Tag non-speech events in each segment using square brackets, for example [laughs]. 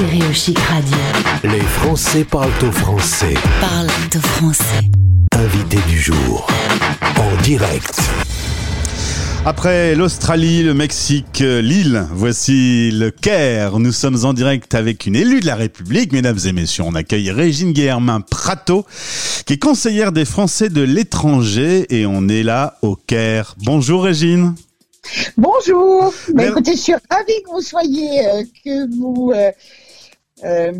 Stéréo Chic Radio. Les Français parlent au français. Parle de français. Invité du jour. En direct. Après l'Australie, le Mexique, euh, l'île, voici le Caire. Nous sommes en direct avec une élue de la République, mesdames et messieurs. On accueille Régine Guillermin Prato, qui est conseillère des Français de l'étranger et on est là au Caire. Bonjour Régine. Bonjour. Bah, Mais- écoutez, je suis ravie que vous soyez, euh, que vous euh, euh,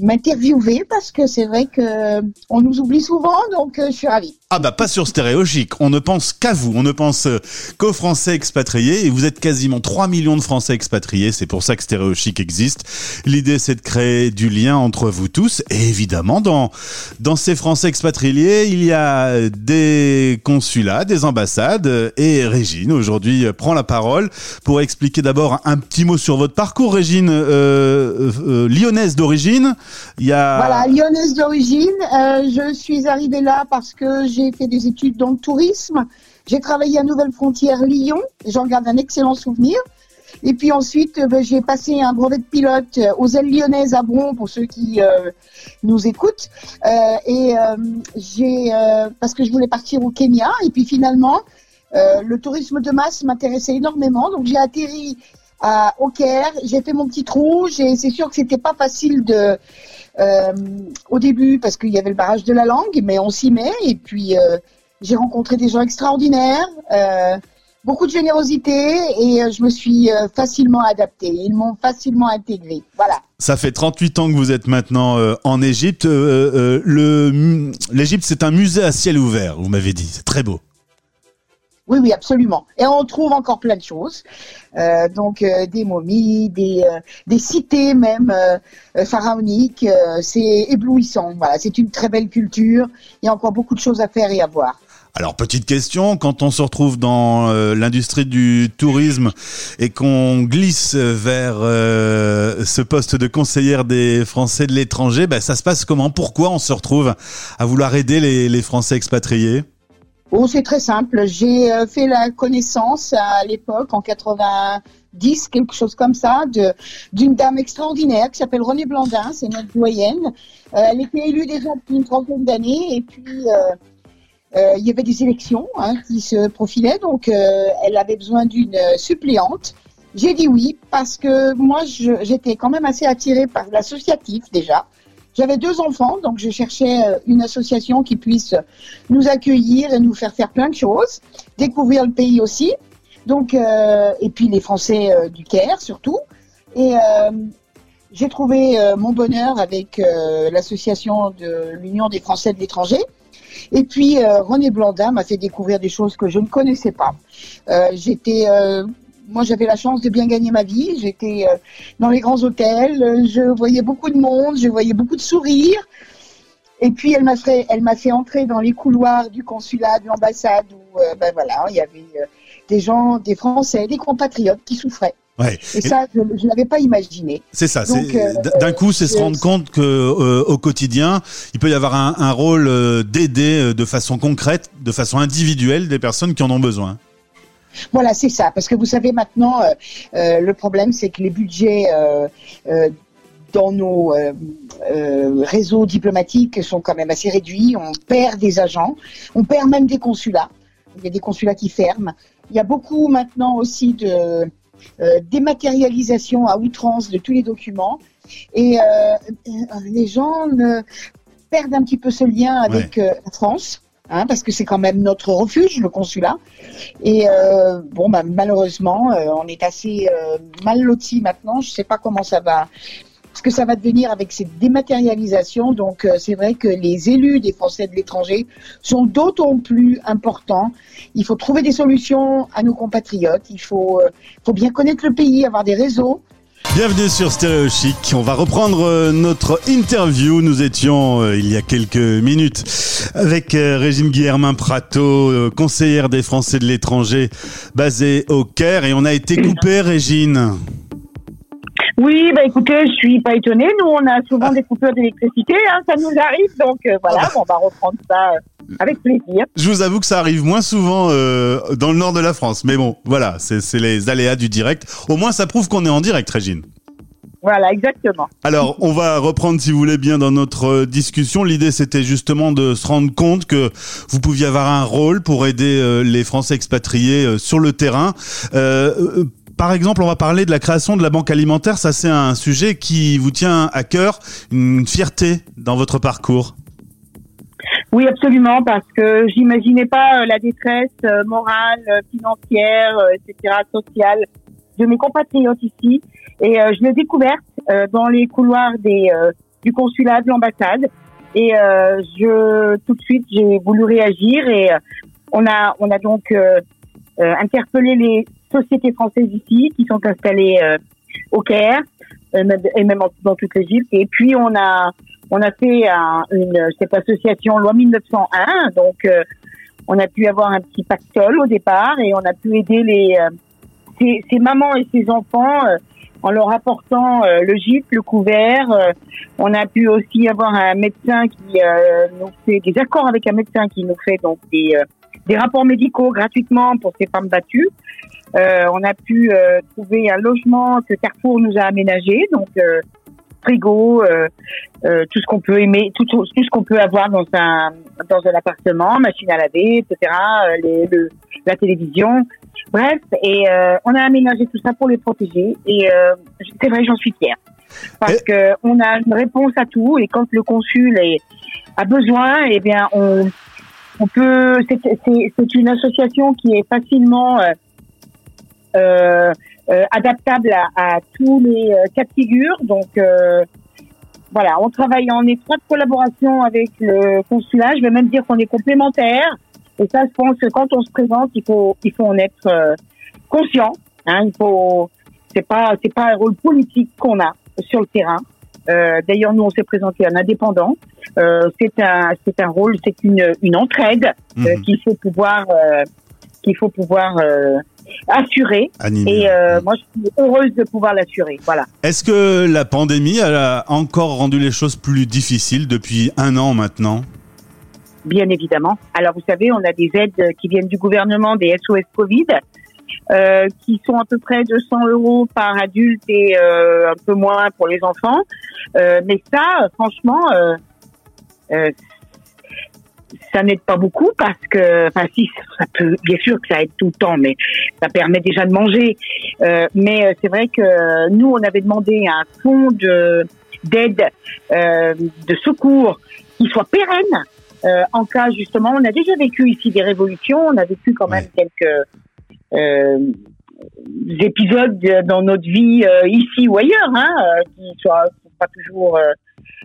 m'interviewez parce que c'est vrai que on nous oublie souvent, donc euh, je suis ravie. Ah bah pas sur Stéréo Chic, on ne pense qu'à vous, on ne pense euh, qu'aux Français expatriés. Et vous êtes quasiment 3 millions de Français expatriés, c'est pour ça que Stéréo Chic existe. L'idée c'est de créer du lien entre vous tous. Et évidemment dans dans ces Français expatriés, il y a des consulats, des ambassades. Euh, et Régine aujourd'hui euh, prend la parole pour expliquer d'abord un petit mot sur votre parcours Régine. Euh, euh, lyonnaise d'origine. Il y a Voilà, lyonnaise d'origine. euh, je suis arrivée là parce que j'ai fait des études dans le tourisme. J'ai travaillé à Nouvelle Frontière Lyon. J'en garde un excellent souvenir. Et puis ensuite, euh, ben, j'ai passé un brevet de pilote euh, aux ailes lyonnaises à Bron pour ceux qui euh, nous écoutent. Et j'ai parce que je voulais partir au Kenya. Et puis finalement, le tourisme de masse m'intéressait énormément. Donc j'ai atterri à, au Caire. J'ai fait mon petit trou. J'ai- C'est sûr que c'était pas facile de euh, au début parce qu'il y avait le barrage de la langue, mais on s'y met. Et puis euh, j'ai rencontré des gens extraordinaires, euh, beaucoup de générosité et je me suis facilement adaptée. Ils m'ont facilement intégrée. Voilà. Ça fait 38 ans que vous êtes maintenant en Égypte. L'Égypte, c'est un musée à ciel ouvert, vous m'avez dit. C'est très beau. Oui, oui, absolument. Et on trouve encore plein de choses. Euh, donc euh, des momies, des, euh, des cités même euh, pharaoniques. c'est éblouissant. Voilà, c'est une très belle culture. Il y a encore beaucoup de choses à faire et à voir. Alors, petite question, quand on se retrouve dans l'industrie du tourisme et qu'on glisse vers ce poste de conseillère des Français de l'étranger, bah, ça se passe comment? Pourquoi on se retrouve à vouloir aider les Français expatriés? Oh, c'est très simple. J'ai euh, fait la connaissance à l'époque, en 90, quelque chose comme ça, d'une dame extraordinaire qui s'appelle Renée Blandin. C'est notre doyenne. Euh, elle était élue déjà depuis une trentaine d'années et puis euh, il y avait des élections hein, qui se profilaient, donc elle avait besoin d'une suppléante. J'ai dit oui parce que moi j'étais quand même assez attirée par l'associatif déjà. J'avais deux enfants, donc je cherchais euh, une association qui puisse nous accueillir et nous faire faire plein de choses, découvrir le pays aussi. Donc, euh, et puis les Français euh, du Caire surtout. Et j'ai trouvé mon bonheur avec l'association de l'Union des Français de l'étranger. Et puis René Blandin m'a fait découvrir des choses que je ne connaissais pas. J'étais, moi j'avais la chance de bien gagner ma vie. J'étais euh, dans les grands hôtels, je voyais beaucoup de monde, je voyais beaucoup de sourires. Et puis elle m'a fait, elle m'a fait entrer dans les couloirs du consulat, de l'ambassade où, euh, ben voilà, il y avait euh, des gens, des Français, des compatriotes qui souffraient. Ouais. Et ça, je ne l'avais pas imaginé. C'est ça. Euh, D'un coup, c'est se rendre compte que euh, au quotidien, il peut y avoir un, un rôle d'aider de façon concrète, de façon individuelle, des personnes qui en ont besoin. Voilà, c'est ça. Parce que vous savez maintenant, euh, euh, le problème, c'est que les budgets euh, dans nos euh, euh, réseaux diplomatiques sont quand même assez réduits. On perd des agents, on perd même des consulats. Il y a des consulats qui ferment. Il y a beaucoup maintenant aussi de euh, dématérialisation à outrance de tous les documents. Et les gens perdent un petit peu ce lien avec la France. Hein, parce que c'est quand même notre refuge, le consulat. Et euh, bon, bah, malheureusement, euh, on est assez euh, mal lotis maintenant. Je ne sais pas comment ça va, ce que ça va devenir avec cette dématérialisation. Donc, c'est vrai que les élus des Français de l'étranger sont d'autant plus importants. Il faut trouver des solutions à nos compatriotes. Il faut bien connaître le pays, avoir des réseaux. Bienvenue sur Stéréo Chic. On va reprendre euh, notre interview. Nous étions euh, il y a quelques minutes avec euh, Régine Guillermin Prato, conseillère des Français de l'étranger basée au Caire. Et on a été coupé, Régine. Oui, bah écoutez, je suis pas étonnée. Nous, on a souvent des coupures d'électricité, hein, ça nous arrive, donc euh, voilà, on va reprendre ça avec plaisir. Je vous avoue que ça arrive moins souvent euh, dans le nord de la France. Mais bon, voilà, c'est les aléas du direct. Au moins, ça prouve qu'on est en direct, Régine. Voilà, exactement. Alors, on va reprendre, si vous voulez bien, dans notre euh, discussion. L'idée, c'était justement de se rendre compte que vous pouviez avoir un rôle pour aider euh, les Français expatriés sur le terrain. Euh, par exemple, on va parler de la création de la banque alimentaire. Ça, c'est un sujet qui vous tient à cœur, une fierté dans votre parcours. Oui, absolument, parce que j'imaginais pas euh, la détresse euh, morale, euh, financière, etc., sociale de mes compatriotes ici. Et je l'ai découverte dans les couloirs des, du consulat de l'ambassade. Et je, tout de suite, j'ai voulu réagir et on a, on a donc interpellé les sociétés françaises ici qui sont installées au Caire et même dans toute l'Égypte. Et puis on a, on a fait un- une cette association loi 1901. Donc euh, on a pu avoir un petit pactole au départ et on a pu aider les euh, ces, mamans et ces enfants euh, en leur apportant euh, le gîte, le couvert. euh, on a pu aussi avoir un médecin qui euh, nous fait des accords avec un médecin qui nous fait donc des, des rapports médicaux gratuitement pour ces femmes battues. On a pu trouver un logement que Carrefour nous a aménagé, donc frigo, euh, euh, tout ce qu'on peut aimer, tout, tout ce qu'on peut avoir dans un dans un appartement, machine à laver, etc. euh, les, le, la télévision, bref. Et euh, on a aménagé tout ça pour les protéger. Et euh, c'est vrai, j'en suis fière parce que on a une réponse à tout. Et quand le consul est, a besoin, eh bien on on peut. C'est c'est- une association qui est facilement euh, adaptable à, à tous les euh, cas de figure. Donc euh, voilà, on travaille en étroite collaboration avec le consulat. Je vais même dire qu'on est complémentaires. Et ça, je pense que quand on se présente, il faut, il faut en être euh, conscient. Hein, il faut, c'est pas, c'est pas un rôle politique qu'on a sur le terrain. Euh, D'ailleurs, nous, on s'est présenté en indépendant. Euh, c'est un, c'est un rôle, c'est une, une entraide euh, Mhm. qu'il faut pouvoir, euh, qu'il faut pouvoir Animé. Et euh, moi, je suis heureuse de pouvoir l'assurer. Voilà. Est-ce que la pandémie elle a encore rendu les choses plus difficiles depuis un an maintenant? Bien évidemment. Alors, vous savez, on a des aides qui viennent du gouvernement, des SOS Covid, euh, qui sont à peu près 200 euros par adulte et euh, un peu moins pour les enfants. Euh, mais ça, franchement, ça n'aide pas beaucoup parce que, enfin, si, ça peut, bien sûr que ça aide tout le temps, mais ça permet déjà de manger. Euh, mais euh, c'est vrai que nous, on avait demandé un fonds de d'aide, euh, de secours qui soit pérenne euh, en cas justement, on a déjà vécu ici des révolutions, on a vécu quand même quelques euh, épisodes de- dans notre vie euh, ici ou ailleurs, hein, euh, qui soient sont pas toujours euh,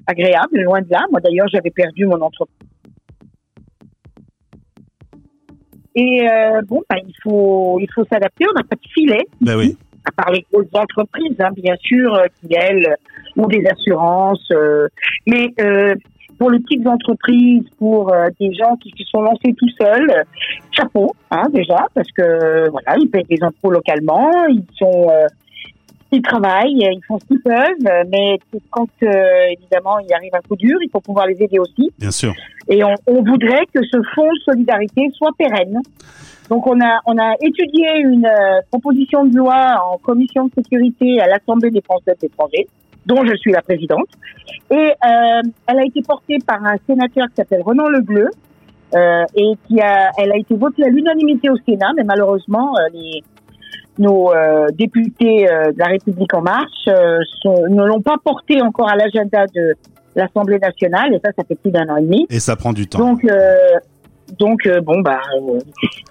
agréables, loin de là. Moi d'ailleurs, j'avais perdu mon entreprise. Et euh, bon, bah, il faut il faut s'adapter. On n'a pas de filet Ben oui. à part les grosses entreprises, hein, bien sûr, euh, qui elles ont des assurances. euh, mais euh, pour les petites entreprises, pour euh, des gens qui se sont lancés tout seuls, chapeau, hein, déjà, parce que voilà, ils payent des impôts localement, ils sont, euh, ils travaillent, ils font ce qu'ils peuvent, mais quand euh, évidemment il arrive un coup dur, il faut pouvoir les aider aussi. Bien sûr. Et on, on voudrait que ce fonds de solidarité soit pérenne. Donc on a on a étudié une euh, proposition de loi en commission de sécurité à l'Assemblée des Français de l'étranger, dont je suis la présidente, et euh, elle a été portée par un sénateur qui s'appelle Renan Legleux, euh, et qui a elle a été votée à l'unanimité au Sénat, mais malheureusement euh, les nos euh, députés euh, de la République en marche euh, sont- ne l'ont pas portée encore à l'agenda de l'Assemblée nationale, et ça, ça fait plus d'un an et demi. Et ça prend du temps. Donc, euh, donc euh, bon, bah, euh,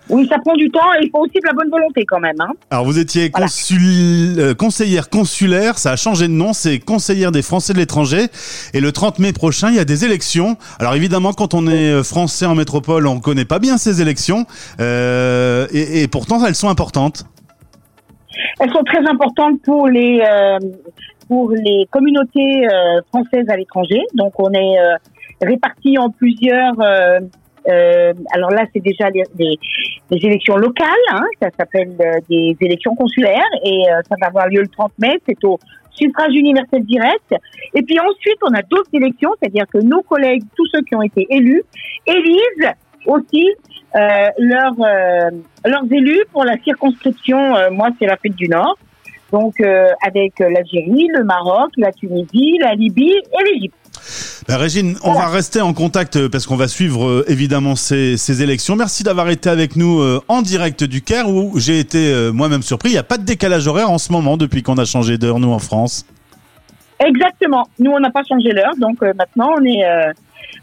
oui, ça prend du temps et il faut aussi de la bonne volonté quand même. Hein. Alors vous étiez Voilà. consul- euh, conseillère consulaire, ça a changé de nom, c'est conseillère des Français de l'étranger. Et le 30 mai prochain, il y a des élections. Alors évidemment, quand on est français en métropole, on connaît pas bien ces élections, euh, et, et pourtant elles sont importantes. Elles sont très importantes pour les euh, pour les communautés euh, françaises à l'étranger. Donc, on est euh, répartis en plusieurs. euh, euh, alors là, c'est déjà des, des, des élections locales. Hein, ça s'appelle euh, des élections consulaires et ça va avoir lieu le 30 mai. C'est au suffrage universel direct. Et puis ensuite, on a d'autres élections, c'est-à-dire que nos collègues, tous ceux qui ont été élus, élisent aussi euh, leurs euh, leurs élus pour la circonscription. euh, moi, c'est l'Afrique du Nord. Donc avec l'Algérie, le Maroc, la Tunisie, la Libye et l'Égypte. Ben, Régine, on va rester en contact parce qu'on va suivre évidemment ces, ces élections. Merci d'avoir été avec nous en direct du Caire où j'ai été moi-même surpris. Il n'y a pas de décalage horaire en ce moment depuis qu'on a changé d'heure nous en France. Exactement. Nous, on n'a pas changé l'heure, donc maintenant on est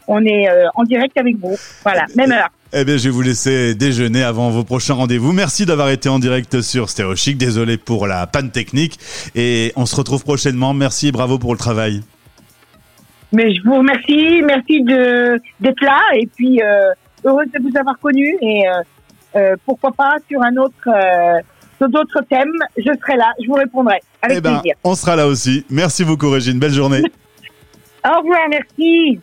on est euh, en direct avec vous. Voilà, même heure. Eh bien, je vais vous laisser déjeuner avant vos prochains rendez-vous. Merci d'avoir été en direct sur Stéréo Chic. Désolé pour la panne technique. Et on se retrouve prochainement. Merci et bravo pour le travail. Mais je vous remercie, merci de d'être là et puis euh, heureuse de vous avoir connu et euh, euh, pourquoi pas sur un autre sur d'autres thèmes, je serai là, je vous répondrai avec eh ben, plaisir. on sera là aussi. Merci beaucoup, Régine. Belle journée. [laughs] Au revoir, merci.